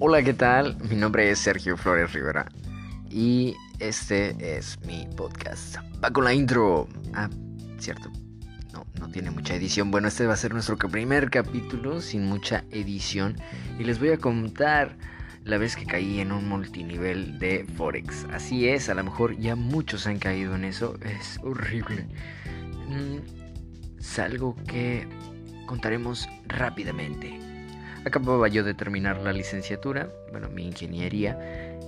Hola, ¿qué tal? Mi nombre es Sergio Flores Rivera y este es mi podcast. Va con la intro. Ah, cierto. No, no tiene mucha edición. Bueno, este va a ser nuestro primer capítulo sin mucha edición y les voy a contar la vez que caí en un multinivel de Forex. Así es, a lo mejor ya muchos han caído en eso. Es horrible. Mm, es algo que contaremos rápidamente. Acababa yo de terminar la licenciatura, bueno, mi ingeniería,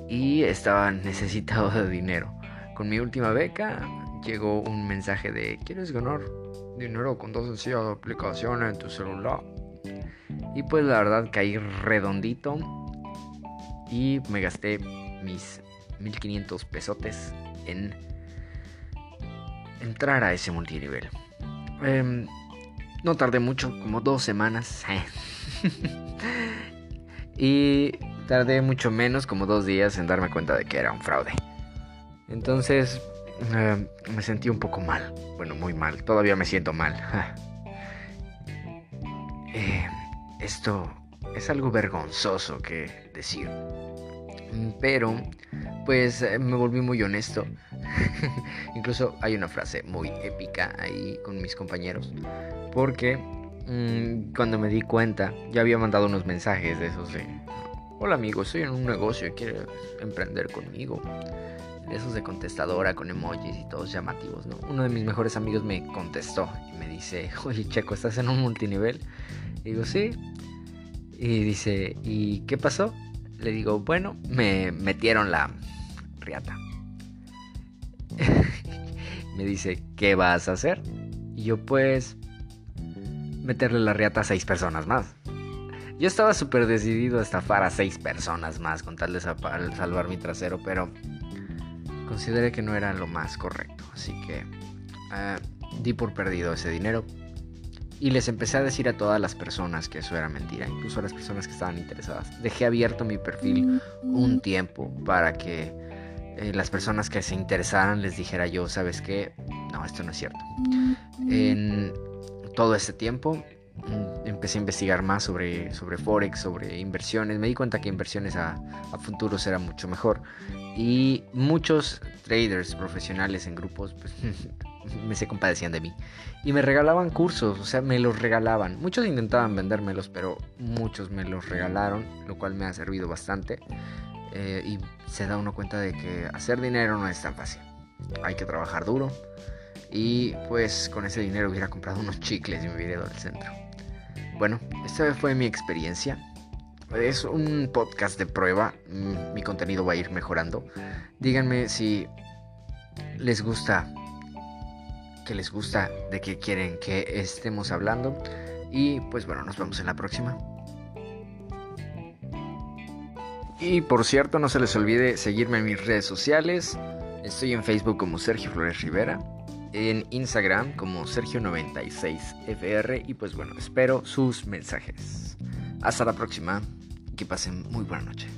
y estaba necesitado de dinero. Con mi última beca llegó un mensaje de ¿Quieres ganar dinero con dos sencillas aplicaciones en tu celular? Y pues la verdad caí redondito y me gasté mis 1500 pesotes en entrar a ese multinivel. Em, no tardé mucho, como dos semanas. y tardé mucho menos, como dos días, en darme cuenta de que era un fraude. Entonces em, me sentí un poco mal. Bueno, muy mal. Todavía me siento mal. Eh, esto es algo vergonzoso que decir. Pero, pues me volví muy honesto. Incluso hay una frase muy épica ahí con mis compañeros. Porque mm, cuando me di cuenta, ya había mandado unos mensajes de esos de... Hola amigo, estoy en un negocio y quieres emprender conmigo. De esos de contestadora con emojis y todos llamativos, ¿no? Uno de mis mejores amigos me contestó y me dice, oye Checo, ¿estás en un multinivel? Y digo, sí. Y dice, ¿y qué pasó? Le digo, bueno, me metieron la riata. me dice, ¿qué vas a hacer? Y yo pues meterle la riata a seis personas más. Yo estaba súper decidido a estafar a seis personas más con tal de salvar mi trasero, pero consideré que no era lo más correcto. Así que ah, di por perdido ese dinero y les empecé a decir a todas las personas que eso era mentira, incluso a las personas que estaban interesadas. Dejé abierto mi perfil un tiempo para que eh, las personas que se interesaran les dijera yo, ¿sabes qué? No, esto no es cierto. En todo este tiempo mm, empecé a investigar más sobre, sobre Forex, sobre inversiones. Me di cuenta que inversiones a, a futuros era mucho mejor. Y muchos traders profesionales en grupos pues, me se compadecían de mí. Y me regalaban cursos, o sea, me los regalaban. Muchos intentaban vendérmelos, pero muchos me los regalaron, lo cual me ha servido bastante. Eh, y se da uno cuenta de que hacer dinero no es tan fácil. Hay que trabajar duro. Y pues con ese dinero hubiera comprado unos chicles y me hubiera ido al centro. Bueno, esta fue mi experiencia. Es un podcast de prueba. Mm, mi contenido va a ir mejorando. Díganme si les gusta que les gusta, de qué quieren que estemos hablando. Y pues bueno, nos vemos en la próxima. Y por cierto, no se les olvide seguirme en mis redes sociales. Estoy en Facebook como Sergio Flores Rivera, en Instagram como Sergio96FR y pues bueno, espero sus mensajes. Hasta la próxima, que pasen muy buena noche.